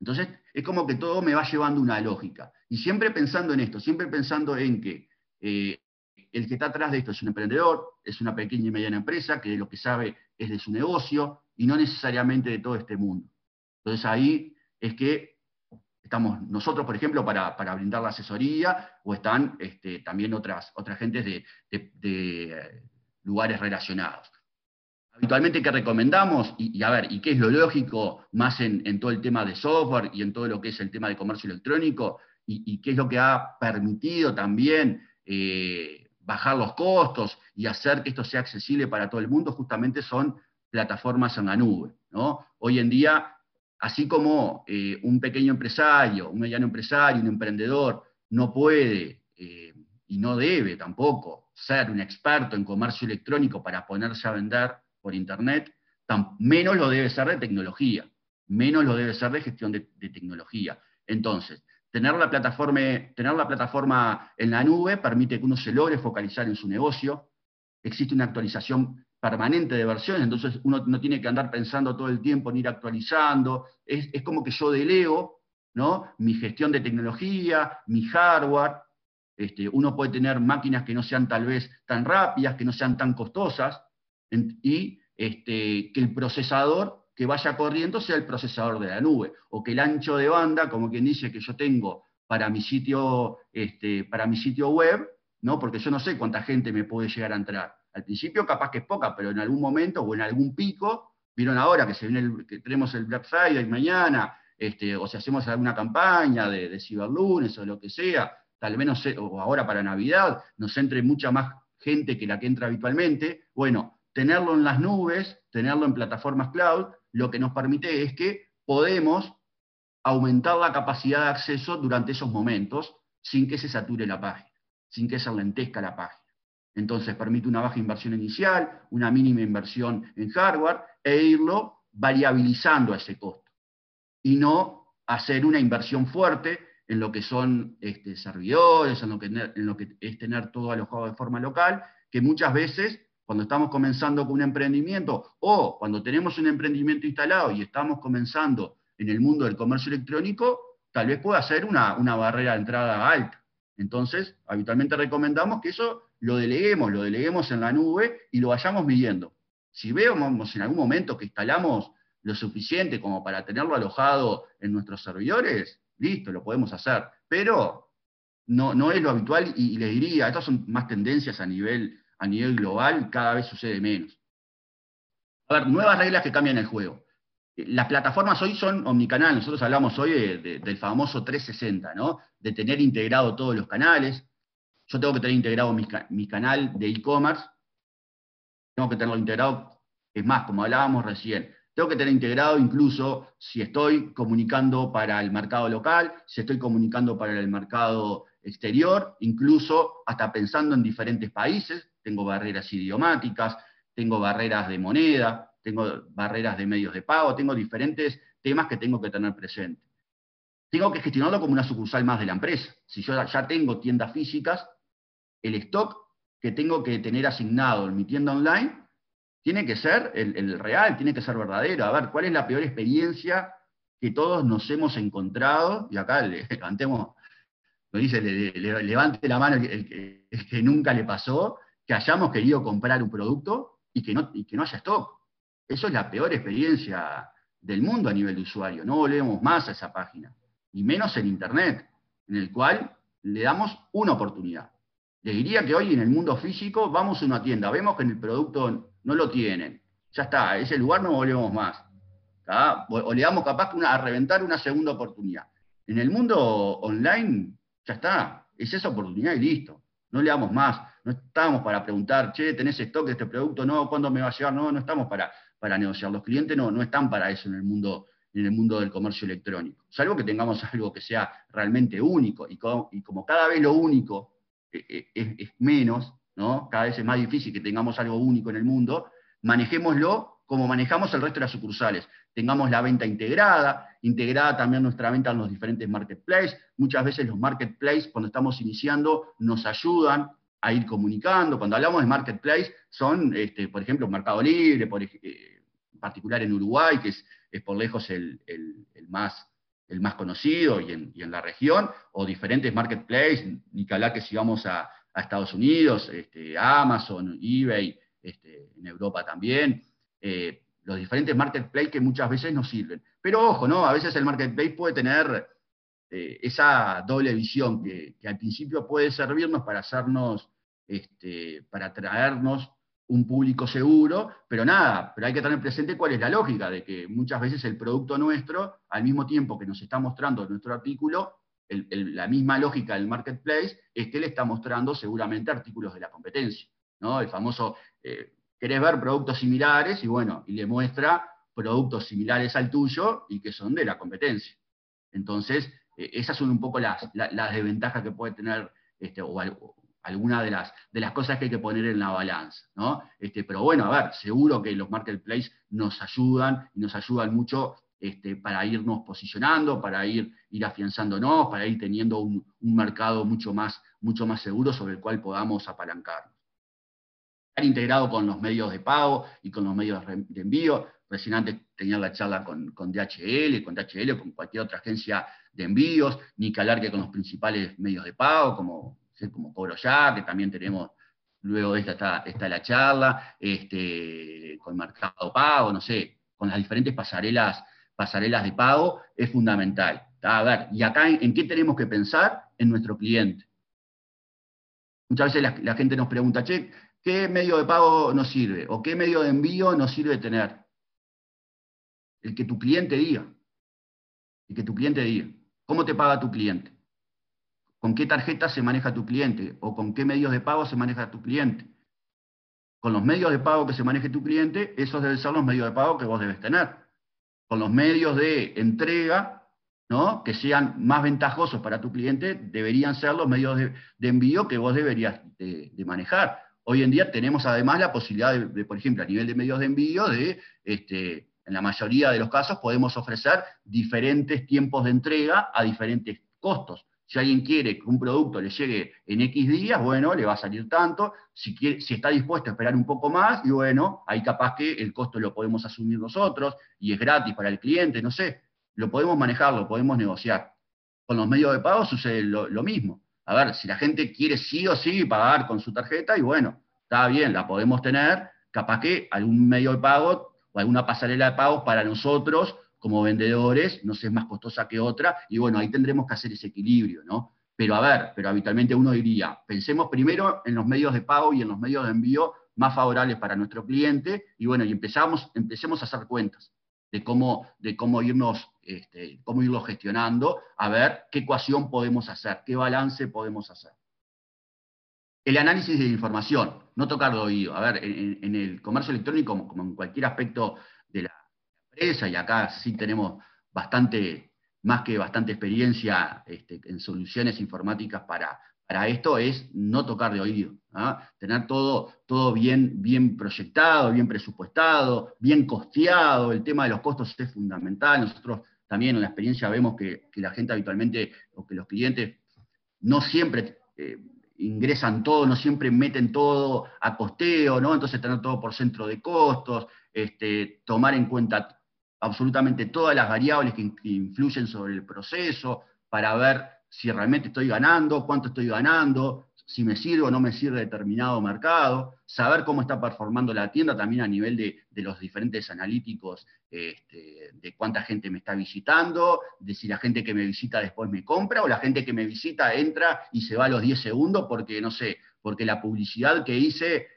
S2: Entonces, es como que todo me va llevando una lógica. Y siempre pensando en esto, siempre pensando en que eh, el que está atrás de esto es un emprendedor, es una pequeña y mediana empresa que lo que sabe es de su negocio y no necesariamente de todo este mundo. Entonces ahí es que estamos nosotros, por ejemplo, para, brindar la asesoría, o están este, también otras, otras gentes de, lugares relacionados. Habitualmente, ¿qué recomendamos? Y, a ver, ¿y qué es lo lógico más en, todo el tema de software y en todo lo que es el tema de comercio electrónico? y qué es lo que ha permitido también eh, bajar los costos y hacer que esto sea accesible para todo el mundo, justamente son plataformas en la nube. ¿no? Hoy en día, así como eh, un pequeño empresario, un mediano empresario, un emprendedor no puede eh, y no debe tampoco ser un experto en comercio electrónico para ponerse a vender por Internet, menos lo debe ser de tecnología, menos lo debe ser de gestión de tecnología. Entonces, Tener la, plataforma, tener la plataforma en la nube permite que uno se logre focalizar en su negocio. Existe una actualización permanente de versiones, entonces uno no tiene que andar pensando todo el tiempo en ir actualizando. Es, como que yo delego ¿no? mi gestión de tecnología, mi hardware. Este, uno puede tener máquinas que no sean tal vez tan rápidas, que no sean tan costosas, y este, que el procesador que vaya corriendo sea el procesador de la nube, o que el ancho de banda, como quien dice que yo tengo para mi sitio, este, para mi sitio web, ¿no? porque yo no sé cuánta gente me puede llegar a entrar. Al principio capaz que es poca, pero en algún momento o en algún pico, vieron ahora que, se viene que tenemos el Black Friday mañana, este, o si hacemos alguna campaña de, de ciberlunes o lo que sea, tal vez o ahora para Navidad, nos entre mucha más gente que la que entra habitualmente, bueno, tenerlo en las nubes, tenerlo en plataformas cloud, lo que nos permite es que podemos aumentar la capacidad de acceso durante esos momentos sin que se sature la página, sin que se lentezca la página. Entonces permite una baja inversión inicial, una mínima inversión en hardware e irlo variabilizando ese costo. Y no hacer una inversión fuerte en lo que son este, servidores, en lo, que, en lo que es tener todo alojado de forma local, que muchas veces cuando estamos comenzando con un emprendimiento o cuando tenemos un emprendimiento instalado y estamos comenzando en el mundo del comercio electrónico, tal vez pueda ser una, barrera de entrada alta. Entonces, habitualmente recomendamos que eso lo deleguemos, lo deleguemos en la nube y lo vayamos midiendo. Si vemos en algún momento que instalamos lo suficiente como para tenerlo alojado en nuestros servidores, listo, lo podemos hacer. Pero no, no es lo habitual y, les diría, estas son más tendencias a nivel, a nivel global, cada vez sucede menos. A ver, nuevas reglas que cambian el juego. Las plataformas hoy son omnicanal, nosotros hablamos hoy del famoso 360, ¿no? De tener integrado todos los canales. Yo tengo que tener integrado mi, canal de e-commerce, tengo que tenerlo integrado, es más, como hablábamos recién, tengo que tener integrado incluso si estoy comunicando para el mercado local, si estoy comunicando para el mercado exterior, incluso hasta pensando en diferentes países, tengo barreras idiomáticas, tengo barreras de moneda, tengo barreras de medios de pago, tengo diferentes temas que tengo que tener presente. Tengo que gestionarlo como una sucursal más de la empresa. Si yo ya tengo tiendas físicas, el stock que tengo que tener asignado en mi tienda online tiene que ser el, real, tiene que ser verdadero. A ver, ¿cuál es la peor experiencia que todos nos hemos encontrado? Y acá le levantemos, lo dice, levante la mano el, que nunca le pasó, que hayamos querido comprar un producto y que no, haya stock. Eso es la peor experiencia del mundo a nivel de usuario. No volvemos más a esa página, y menos en Internet, en el cual le damos una oportunidad. Le diría que hoy en el mundo físico vamos a una tienda, vemos que en el producto no lo tienen, ya está, ese lugar no volvemos más. O le damos capaz a reventar una segunda oportunidad. En el mundo online, ya está, es esa oportunidad y listo. No le damos más. No estamos para preguntar, che, ¿tenés stock de este producto? No, ¿cuándo me va a llegar? No, no estamos para para negociar. Los clientes no, no están para eso en el mundo en el mundo del comercio electrónico. Salvo que tengamos <laughs> algo que sea realmente único, y como, cada vez lo único eh, eh, es, menos, ¿no? cada vez es más difícil que tengamos algo único en el mundo, manejémoslo como manejamos el resto de las sucursales. Tengamos la venta integrada, integrada también nuestra venta en los diferentes marketplaces. Muchas veces los marketplaces, cuando estamos iniciando, nos ayudan a ir comunicando. Cuando hablamos de marketplace, son, este, por ejemplo, Mercado Libre, por, eh, en particular en Uruguay, que es, por lejos el, más, el más conocido y en, la región, o diferentes marketplaces, ni que hablar que si vamos a, Estados Unidos, este, Amazon, eBay, este, en Europa también, eh, los diferentes marketplaces que muchas veces nos sirven. Pero ojo, ¿no? A veces el marketplace puede tener eh, esa doble visión que, que, al principio puede servirnos para hacernos este, para traernos un público seguro, pero nada, pero hay que tener presente cuál es la lógica de que muchas veces el producto nuestro, al mismo tiempo que nos está mostrando nuestro artículo, la misma lógica del marketplace es que le está mostrando seguramente artículos de la competencia, ¿no? El famoso, eh, querés ver productos similares y bueno, y le muestra productos similares al tuyo y que son de la competencia. Entonces, eh, esas son un poco las, las, desventajas que puede tener este, o, alguna de las, de las cosas que hay que poner en la balanza, ¿no? Este, pero bueno, a ver, seguro que los marketplaces nos ayudan y nos ayudan mucho este, para irnos posicionando, para ir, ir afianzándonos, para ir teniendo un, mercado mucho más, mucho más seguro sobre el cual podamos apalancarnos. Estar integrado con los medios de pago y con los medios de envío. Recién antes tenía la charla con, con DHL, con DHL con cualquier otra agencia de envíos, ni que hablar que con los principales medios de pago, como como Cobro Ya, que también tenemos, luego de esta está, la charla, este, con Mercado Pago, no sé, con las diferentes pasarelas, pasarelas de pago, es fundamental. A ver, y acá, ¿en, qué tenemos que pensar? En nuestro cliente. Muchas veces la, gente nos pregunta, che, ¿qué medio de pago nos sirve? ¿O qué medio de envío nos sirve tener? El que tu cliente diga. El que tu cliente diga. ¿Cómo te paga tu cliente? con qué tarjeta se maneja tu cliente o con qué medios de pago se maneja tu cliente. Con los medios de pago que se maneje tu cliente, esos deben ser los medios de pago que vos debes tener. Con los medios de entrega, ¿no? que sean más ventajosos para tu cliente, deberían ser los medios de, envío que vos deberías de, manejar. Hoy en día tenemos además la posibilidad de, por ejemplo, a nivel de medios de envío, de, este, en la mayoría de los casos podemos ofrecer diferentes tiempos de entrega a diferentes costos. Si alguien quiere que un producto le llegue en X días, bueno, le va a salir tanto. Si, quiere, si está dispuesto a esperar un poco más, y bueno, ahí capaz que el costo lo podemos asumir nosotros y es gratis para el cliente, no sé. Lo podemos manejar, lo podemos negociar. Con los medios de pago sucede lo, lo mismo. A ver, si la gente quiere sí o sí pagar con su tarjeta, y bueno, está bien, la podemos tener, capaz que algún medio de pago o alguna pasarela de pagos para nosotros como vendedores, no sé, es más costosa que otra, y bueno, ahí tendremos que hacer ese equilibrio, ¿no? Pero a ver, pero habitualmente uno diría, pensemos primero en los medios de pago y en los medios de envío más favorables para nuestro cliente, y bueno, y empezamos, empecemos a hacer cuentas de cómo, de cómo irnos, este, cómo irlo gestionando, a ver qué ecuación podemos hacer, qué balance podemos hacer. El análisis de información, no tocar de oído. A ver, en, el comercio electrónico, como, en cualquier aspecto de la empresa, y acá sí tenemos bastante, más que bastante experiencia este, en soluciones informáticas para, para esto, es no tocar de oído. Tener todo, todo bien, bien proyectado, bien presupuestado, bien costeado. El tema de los costos es fundamental. Nosotros también en la experiencia vemos que, la gente habitualmente, o que los clientes no siempre... Eh, ingresan todo, no siempre meten todo a costeo, ¿no? Entonces tener todo por centro de costos, este, tomar en cuenta absolutamente todas las variables que, influyen sobre el proceso para ver si realmente estoy ganando, cuánto estoy ganando, si me sirve o no me sirve determinado mercado, saber cómo está performando la tienda también a nivel de, los diferentes analíticos, este, de cuánta gente me está visitando, de si la gente que me visita después me compra o la gente que me visita entra y se va a los 10 segundos porque, no sé, porque la publicidad que hice,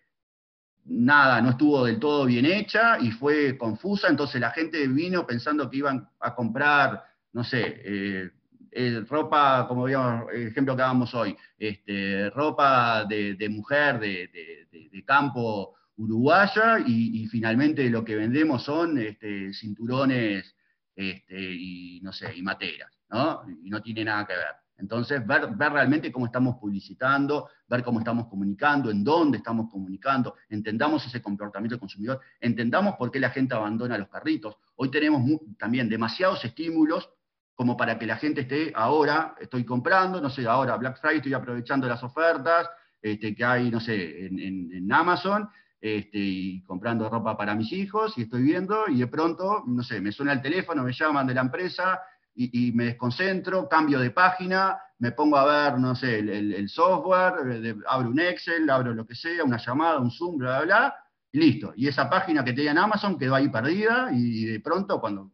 S2: nada, no estuvo del todo bien hecha y fue confusa, entonces la gente vino pensando que iban a comprar, no sé, eh, eh, ropa, como veíamos, el ejemplo que dábamos hoy, este, ropa de, mujer de, campo uruguaya y, finalmente lo que vendemos son este, cinturones este, y no sé, y materas, ¿no? Y no tiene nada que ver. Entonces, ver, ver, realmente cómo estamos publicitando, ver cómo estamos comunicando, en dónde estamos comunicando, entendamos ese comportamiento del consumidor, entendamos por qué la gente abandona los carritos. Hoy tenemos también demasiados estímulos como para que la gente esté ahora, estoy comprando, no sé, ahora Black Friday estoy aprovechando las ofertas este, que hay, no sé, en, Amazon, este, y comprando ropa para mis hijos, y estoy viendo, y de pronto, no sé, me suena el teléfono, me llaman de la empresa, y, me desconcentro, cambio de página, me pongo a ver, no sé, el, software, abro un Excel, abro lo que sea, una llamada, un Zoom, bla, bla, bla, y listo. Y esa página que tenía en Amazon quedó ahí perdida, y de pronto, cuando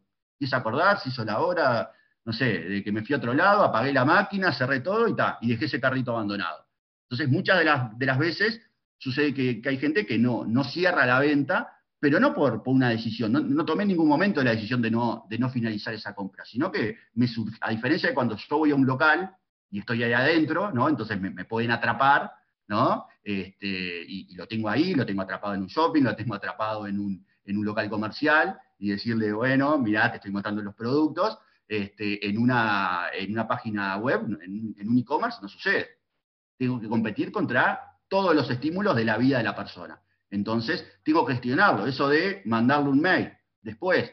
S2: a acordar, se hizo la hora, no sé, de que me fui a otro lado, apagué la máquina, cerré todo y ta, y dejé ese carrito abandonado. Entonces, muchas de las, de las veces sucede que, hay gente que no, no cierra la venta, pero no por, una decisión, no, tomé en ningún momento la decisión de no, de no finalizar esa compra, sino que me a diferencia de cuando yo voy a un local y estoy ahí adentro, ¿no? Entonces me, pueden atrapar, ¿no? Este, y, lo tengo ahí, lo tengo atrapado en un shopping, lo tengo atrapado en un, en un local comercial, y decirle, bueno, mirá, te estoy mostrando los productos, este, en, una, en una página web, en, un e-commerce, no sucede. Tengo que competir contra todos los estímulos de la vida de la persona. Entonces, tengo que gestionarlo. Eso de mandarle un mail después.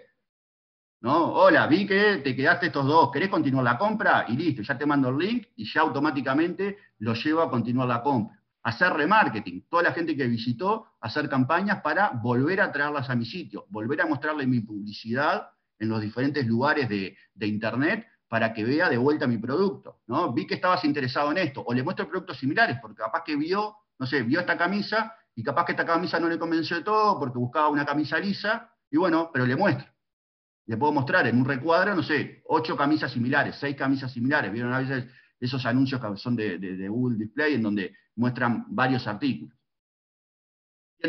S2: ¿no? Hola, vi que te quedaste estos dos, ¿querés continuar la compra? Y listo, ya te mando el link y ya automáticamente lo llevo a continuar la compra. Hacer remarketing, toda la gente que visitó, hacer campañas para volver a traerlas a mi sitio, volver a mostrarle mi publicidad en los diferentes lugares de, Internet para que vea de vuelta mi producto. ¿no? Vi que estabas interesado en esto, o le muestro productos similares, porque capaz que vio, no sé, vio esta camisa y capaz que esta camisa no le convenció de todo porque buscaba una camisa lisa, y bueno, pero le muestro. Le puedo mostrar en un recuadro, no sé, ocho camisas similares, seis camisas similares. Vieron a veces esos anuncios que son de, de Google Display en donde muestran varios artículos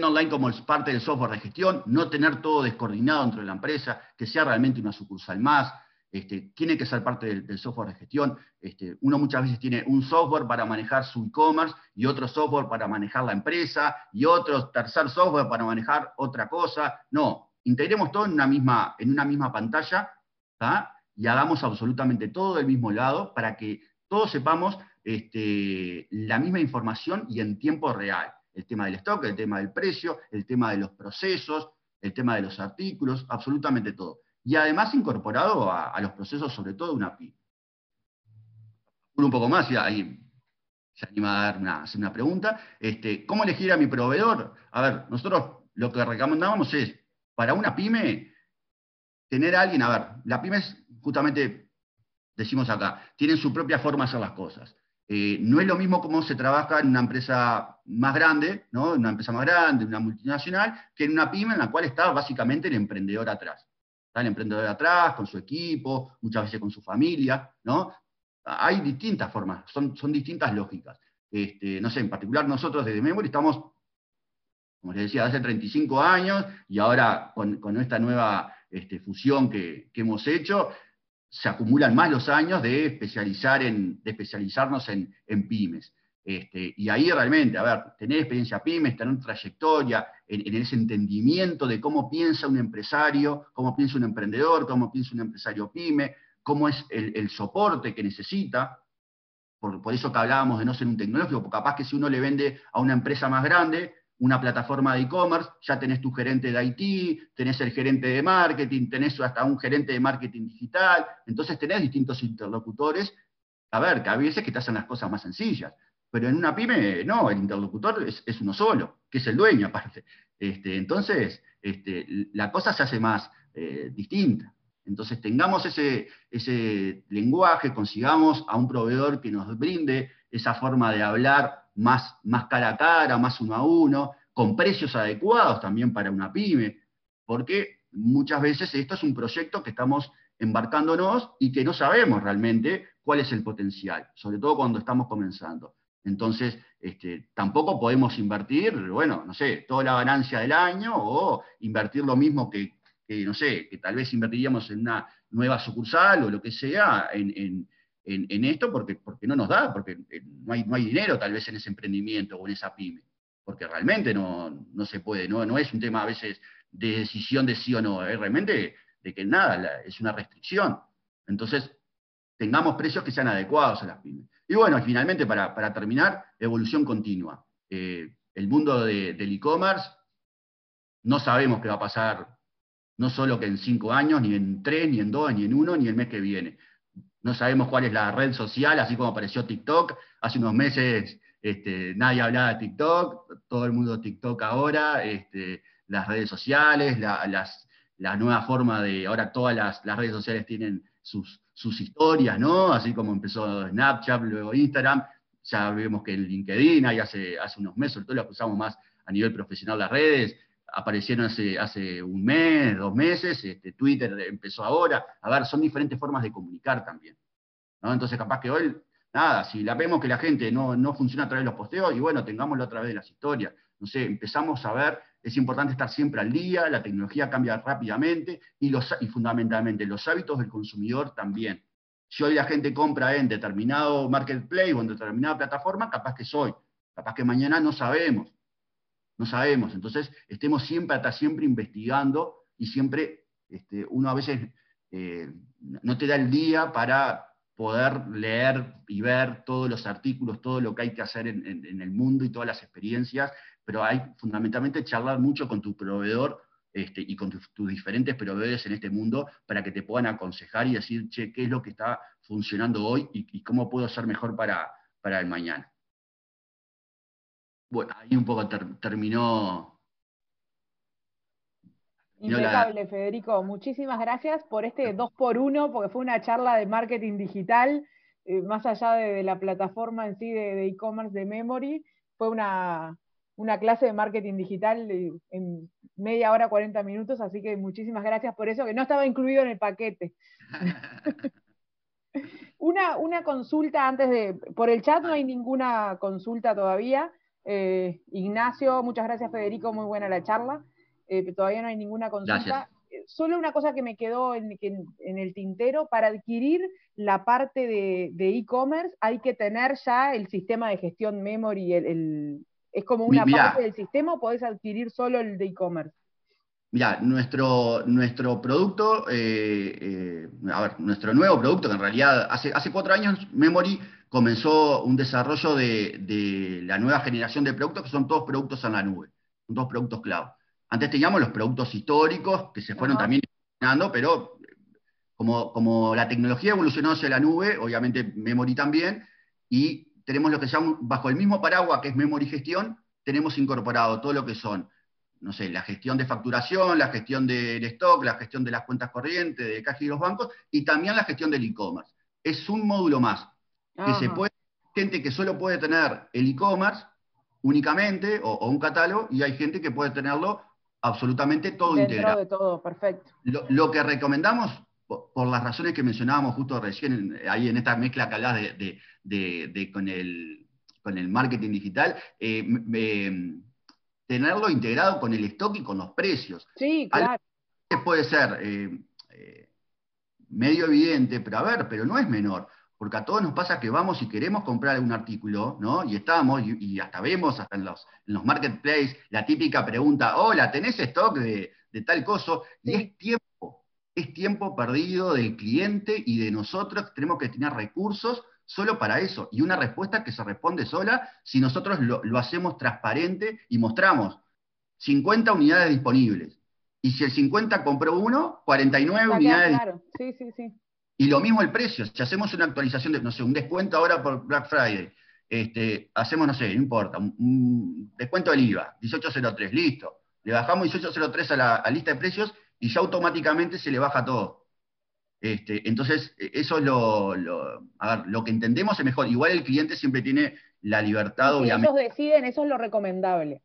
S2: online como parte del software de gestión, no tener todo descoordinado dentro de la empresa, que sea realmente una sucursal más, este, tiene que ser parte del, software de gestión. Este, uno muchas veces tiene un software para manejar su e-commerce y otro software para manejar la empresa y otro tercer software para manejar otra cosa. No, integremos todo en una misma, en una misma pantalla y hagamos absolutamente todo del mismo lado para que todos sepamos este, la misma información y en tiempo real el tema del stock, el tema del precio, el tema de los procesos, el tema de los artículos, absolutamente todo. Y además incorporado a, los procesos, sobre todo de una PYME. Un poco más, y ahí se anima a dar una, hacer una pregunta. Este, ¿Cómo elegir a mi proveedor? A ver, nosotros lo que recomendamos es, para una pyme, tener a alguien, a ver, la pyme es, justamente, decimos acá, tienen su propia forma de hacer las cosas. Eh, no es lo mismo cómo se trabaja en una empresa más grande, ¿no? En una empresa más grande, una multinacional, que en una pyme en la cual está básicamente el emprendedor atrás. Está el emprendedor atrás, con su equipo, muchas veces con su familia, ¿no? Hay distintas formas, son, son distintas lógicas. Este, no sé, en particular nosotros desde Memory estamos, como les decía, hace 35 años y ahora con, esta nueva este, fusión que, hemos hecho, se acumulan más los años de, especializar en, especializarnos en, pymes. Este, y ahí realmente, a ver, tener experiencia pymes, tener trayectoria, en, ese entendimiento de cómo piensa un empresario, cómo piensa un emprendedor, cómo piensa un empresario pyme, cómo es el soporte que necesita, por, eso que hablábamos de no ser un tecnológico, porque capaz que si uno le vende a una empresa más grande una plataforma de e-commerce, ya tenés tu gerente de IT, tenés el gerente de marketing, tenés hasta un gerente de marketing digital, entonces tenés distintos interlocutores, a ver, que a veces que te hacen las cosas más sencillas, pero en una pyme no, el interlocutor es, uno solo, que es el dueño aparte. Este, entonces, este, la cosa se hace más eh, distinta. Entonces tengamos ese, ese lenguaje, consigamos a un proveedor que nos brinde esa forma de hablar más, más cara a cara, más uno a uno, con precios adecuados también para una pyme, porque muchas veces esto es un proyecto que estamos embarcándonos y que no sabemos realmente cuál es el potencial, sobre todo cuando estamos comenzando. Entonces, este, tampoco podemos invertir, bueno, no sé, toda la ganancia del año o invertir lo mismo que, no sé, que tal vez invertiríamos en una nueva sucursal o lo que sea en, esto porque, porque no nos da, porque eh, no hay, no hay dinero tal vez en ese emprendimiento o en esa pyme, porque realmente no, se puede, no, no es un tema a veces de decisión de sí o no, es realmente de que nada, es una restricción. Entonces, tengamos precios que sean adecuados a las pymes. Y bueno, finalmente, para, terminar, evolución continua. Eh, el mundo del e-commerce, no sabemos qué va a pasar no solo que en cinco años, ni en tres, ni en dos, ni en uno, ni el mes que viene. No sabemos cuál es la red social, así como apareció TikTok. Hace unos meses este, nadie hablaba de TikTok, todo el mundo TikTok ahora, este, las redes sociales, la, nueva forma de, ahora todas las, redes sociales tienen sus, sus, historias, ¿no? Así como empezó Snapchat, luego Instagram, ya vemos que en LinkedIn, ahí hace, hace unos meses, sobre todo lo usamos más a nivel profesional las redes, aparecieron hace, hace un mes, dos meses, este, Twitter empezó ahora. A ver, son diferentes formas de comunicar también. Entonces, capaz que hoy, nada, si la vemos que la gente no, no funciona a través de los posteos, y bueno, tengámoslo a través de las historias. No sé, empezamos a ver, es importante estar siempre al día, la tecnología cambia rápidamente y, los, y fundamentalmente los hábitos del consumidor también. Si hoy la gente compra en determinado marketplace o en determinada plataforma, capaz que soy, capaz que mañana no sabemos. No sabemos. Entonces, estemos siempre, hasta siempre investigando y siempre este, uno a veces eh, no te da el día para poder leer y ver todos los artículos, todo lo que hay que hacer en, el mundo y todas las experiencias, pero hay fundamentalmente charlar mucho con tu proveedor este, y con tus, diferentes proveedores en este mundo para que te puedan aconsejar y decir, che, qué es lo que está funcionando hoy y, cómo puedo ser mejor para, para el mañana bueno, ahí un poco terminó.
S1: Impecable, Federico. Muchísimas gracias por este 2 por 1 porque fue una charla de marketing digital, eh, más allá de, la plataforma en sí de e-commerce de, Memory. Fue una, clase de marketing digital en media hora, 40 minutos, así que muchísimas gracias por eso, que no estaba incluido en el paquete. <laughs> una, una consulta antes de, por el chat no hay ninguna consulta todavía. Eh, Ignacio, muchas gracias Federico, muy buena la charla. Eh, todavía no hay ninguna consulta. Eh, solo una cosa que me quedó en, el tintero, para adquirir la parte de e-commerce hay que tener ya el sistema de gestión memory, es como una parte del sistema o podés adquirir solo el de e-commerce.
S2: Mira, nuestro, nuestro producto, a ver, nuestro nuevo producto, que en realidad hace, hace cuatro años Memory comenzó un desarrollo de, la nueva generación de productos que son todos productos en la nube, son todos productos cloud. Antes teníamos los productos históricos que se fueron también evolucionando, pero como, como, la tecnología evolucionó hacia la nube, obviamente Memory también, y tenemos lo que se llama, bajo el mismo paraguas que es Memory Gestión, tenemos incorporado todo lo que son, no sé, la gestión de facturación, la gestión del stock, la gestión de las cuentas corrientes, de caja y los bancos, y también la gestión del e-commerce. Es un módulo más que se puede gente que solo puede tener el e-commerce únicamente o, un catálogo y hay gente que puede tenerlo absolutamente todo
S1: Dentro
S2: integrado.
S1: de todo, perfecto.
S2: Lo, que recomendamos, por, las razones que mencionábamos justo recién, ahí en esta mezcla que hablas de, con, el, con el marketing digital, eh, tenerlo integrado con el stock y con los precios.
S1: Sí, claro.
S2: puede ser eh, eh, medio evidente, pero a ver, pero no es menor porque a todos nos pasa que vamos y queremos comprar un artículo, ¿no? Y estamos, y, hasta vemos hasta en los, en los marketplaces, la típica pregunta, hola, ¿tenés stock de, tal coso? Y es tiempo, es tiempo perdido del cliente y de nosotros, tenemos que tener recursos solo para eso, y una respuesta que se responde sola si nosotros lo, hacemos transparente y mostramos 50 unidades disponibles. Y si el 50 compró uno, 49 unidades.
S1: Claro, sí, sí, sí.
S2: Y lo mismo el precio, si hacemos una actualización de, no sé, un descuento ahora por Black Friday, este, hacemos, no sé, no importa, un, descuento del IVA, 1803, listo. Le bajamos 1803 a la lista de precios y ya automáticamente se le baja todo. Este, entonces, e, eso es lo, a ver, lo que entendemos es mejor. Igual el cliente siempre tiene la libertad,
S1: si ellos deciden, eso es lo recomendable.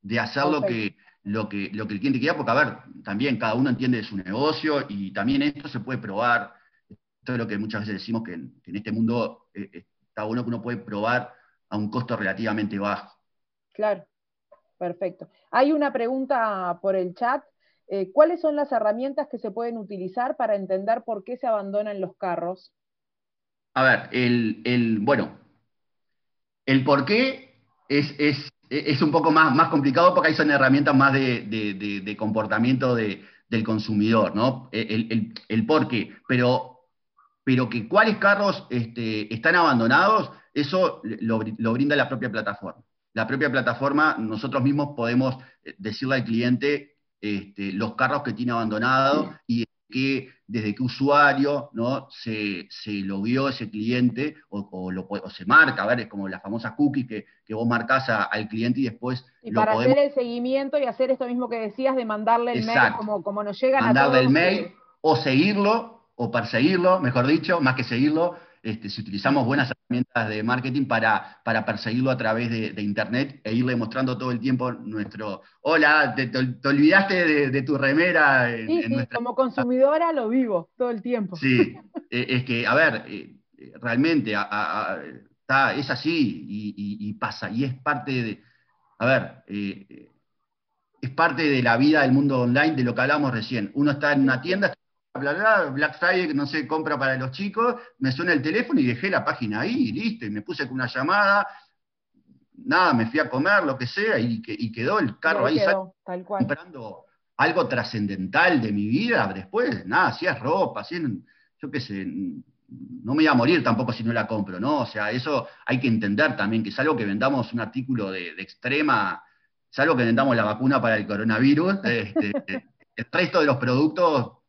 S2: De hacer lo que, lo, que, lo que el cliente quiera, porque, a ver, también cada uno entiende su negocio y también esto se puede probar esto es lo que muchas veces decimos que en, este mundo eh, eh, está bueno que uno puede probar a un costo relativamente bajo.
S1: Claro, perfecto. Hay una pregunta por el chat. Eh, ¿Cuáles son las herramientas que se pueden utilizar para entender por qué se abandonan los carros?
S2: A ver, el, bueno, el por qué es, un poco más, más, complicado porque ahí son herramientas más de, comportamiento del consumidor, ¿no? El, el, por qué. Pero pero que cuáles carros este, están abandonados, eso lo, brinda la propia plataforma. La propia plataforma, nosotros mismos podemos eh, decirle al cliente este, los carros que tiene abandonados y que desde qué usuario ¿no? se, lo vio ese cliente o, se marca, a ver, es como la famosa cookie que, vos marcas al cliente y después...
S1: Y para hacer el seguimiento y hacer esto mismo que decías de mandarle el mail como, como nos llegan
S2: a todos. el mail o seguirlo o perseguirlo, mejor dicho, más que seguirlo, este, si utilizamos buenas herramientas de marketing para, para perseguirlo a través de, Internet e irle mostrando todo el tiempo nuestro, hola, te, olvidaste de, tu remera.
S1: sí, sí, como consumidora lo vivo todo el tiempo.
S2: Sí, e, es que, a ver, eh, realmente está, es así y, pasa, y es parte de, a ver, eh, es parte de la vida del mundo online, de lo que hablamos recién. Uno está en una tienda, Black Friday, no sé, compra para los chicos, me suena el teléfono y dejé la página ahí, y listo, y me puse con una llamada, nada, me fui a comer, lo que sea, y, quedó el carro ahí, comprando algo trascendental de mi vida, después, nada, si es ropa, si es, yo qué sé, no me voy a morir tampoco si no la compro, ¿no? O sea, eso hay que entender también, que es algo que vendamos un artículo de, extrema, es algo que vendamos la vacuna para el coronavirus, <laughs> este, el resto de los productos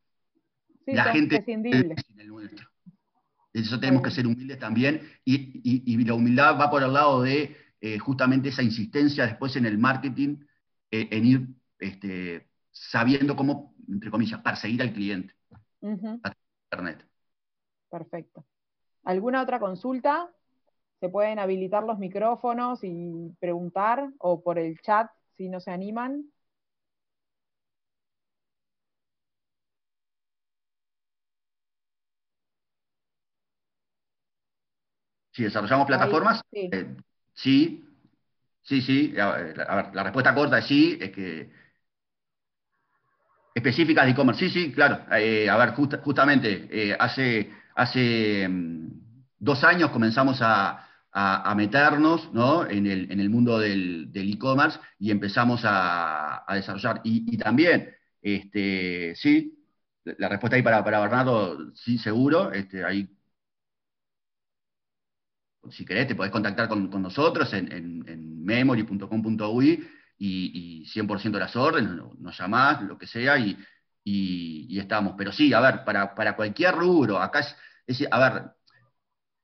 S2: la gente es en el nuestro. Eso tenemos que ser humildes también, y, la humildad va por el lado de eh, justamente esa insistencia después en el marketing, eh, en ir este, sabiendo cómo, entre comillas, perseguir al cliente a Internet.
S1: Perfecto. ¿Alguna otra consulta? Se pueden habilitar los micrófonos y preguntar, o por el chat si no se animan.
S2: Si desarrollamos plataformas, eh, sí, sí, sí. A ver, la respuesta corta es sí, es que específicas de e-commerce, sí, sí, claro. Eh, a ver, justamente, eh, hace, hace mm, dos años comenzamos a, meternos en, el, mundo del e-commerce y empezamos a, desarrollar. Y, también, este, sí, la respuesta ahí para, para Bernardo, sí, seguro. Este, ahí si querés, te podés contactar con, nosotros en, en, memory.com.ui y, y, 100% las órdenes, nos llamás, lo que sea, y, estamos. Pero sí, a ver, para, cualquier rubro, acá es, a ver,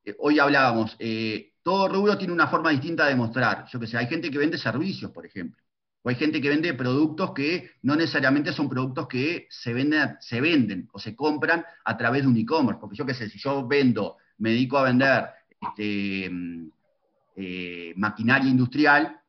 S2: eh, hoy hablábamos, eh, todo rubro tiene una forma distinta de mostrar. Yo que sé, hay gente que vende servicios, por ejemplo. O hay gente que vende productos que no necesariamente son productos que se venden, se venden o se compran a través de un e-commerce. Porque yo qué sé, si yo vendo, me dedico a vender este, eh, maquinaria industrial,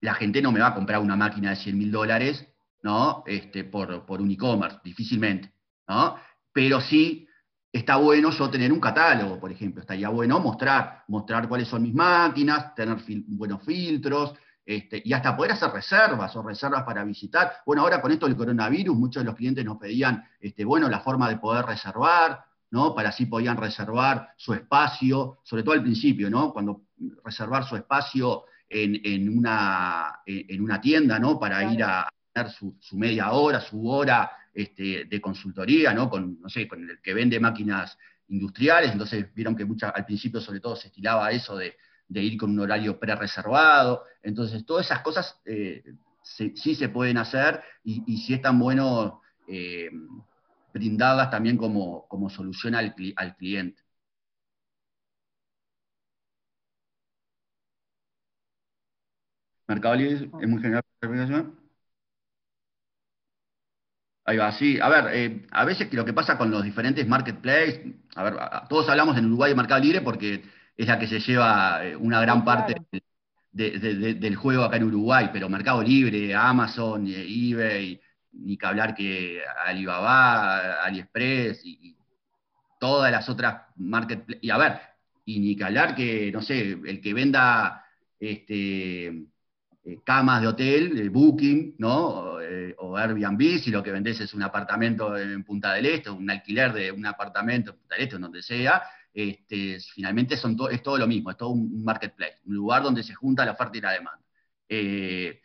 S2: la gente no me va a comprar una máquina de 100 mil dólares ¿no? Este, por, por un e-commerce, difícilmente. ¿no? Pero sí está bueno yo tener un catálogo, por ejemplo. Estaría bueno mostrar, mostrar cuáles son mis máquinas, tener buenos filtros, este, y hasta poder hacer reservas o reservas para visitar. Bueno, ahora con esto del coronavirus, muchos de los clientes nos pedían, este, bueno, la forma de poder reservar, ¿no? Para así podían reservar su espacio, sobre todo al principio, ¿no? Cuando reservar su espacio en, una, en una tienda, ¿no? Para ir a tener su, media hora, su hora este, de consultoría, ¿no? Con, no sé, con el que vende máquinas industriales, entonces vieron que mucha, al principio sobre todo se estilaba eso de, ir con un horario pre-reservado, entonces todas esas cosas eh, sí se pueden hacer y, y sí es tan bueno eh, brindarlas también como, como solución al, al cliente. Mercado Libre es muy general Ahí va, sí. A ver, eh, a veces lo que pasa con los diferentes marketplaces, a ver, todos hablamos en Uruguay de Mercado Libre porque es la que se lleva eh, una gran parte del juego acá en Uruguay, pero Mercado Libre, Amazon, eh, eBay, ni que hablar que Alibaba, AliExpress y, todas las otras marketplaces. Y a ver, y ni que hablar que, no sé, el que venda este, eh, camas de hotel, Booking, ¿no? Eh, o Airbnb, si lo que vendés es un apartamento en Punta del Este, un alquiler de un apartamento en Punta del Este, donde sea, este, finalmente son es todo lo mismo, es todo un marketplace, un lugar donde se junta la oferta y la demanda. Eh,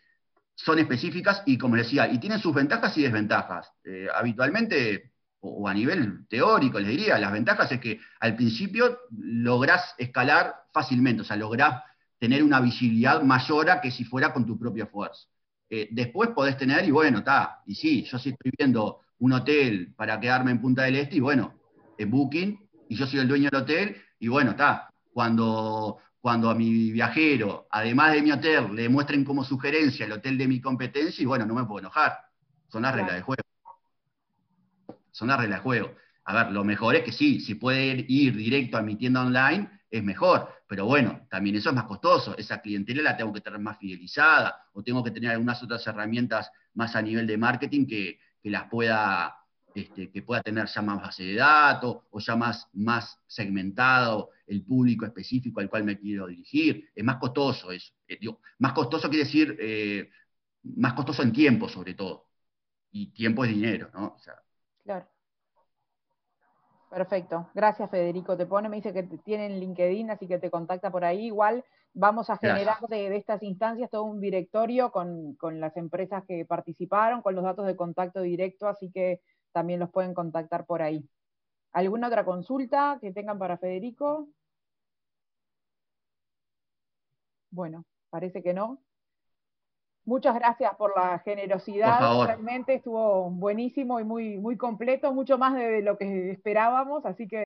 S2: son específicas y, como decía, y tienen sus ventajas y desventajas. habitualmente, o, a nivel teórico, les diría, las ventajas es que al principio lográs escalar fácilmente, o sea, lográs tener una visibilidad mayor a que si fuera con tu propio esfuerzo. Eh, después podés tener, y bueno, está, y sí, yo sí estoy viendo un hotel para quedarme en Punta del Este, y bueno, es Booking, y yo soy el dueño del hotel, y bueno, está, cuando, cuando a mi viajero, además de mi hotel, le muestren como sugerencia el hotel de mi competencia, y bueno, no me puedo enojar, son las reglas de juego. Son las reglas de juego. A ver, lo mejor es que sí, si puede ir directo a mi tienda online, es mejor. Pero bueno, también eso es más costoso. Esa clientela la tengo que tener más fidelizada o tengo que tener algunas otras herramientas más a nivel de marketing que, las pueda, este, que pueda tener ya más base de datos o ya más, más segmentado el público específico al cual me quiero dirigir. Es más costoso eso. Eh, más costoso quiere decir eh, más costoso en tiempo sobre todo. Y tiempo es dinero, ¿no?
S1: claro. Perfecto, gracias Federico. Te pone, me dice que tienen LinkedIn, así que te contacta por ahí. Igual vamos a generar de, estas instancias todo un directorio con, las empresas que participaron, con los datos de contacto directo, así que también los pueden contactar por ahí. ¿Alguna otra consulta que tengan para Federico? Bueno, parece que no. Muchas gracias por la generosidad. Realmente estuvo buenísimo y muy, muy completo, mucho más de lo que esperábamos, así que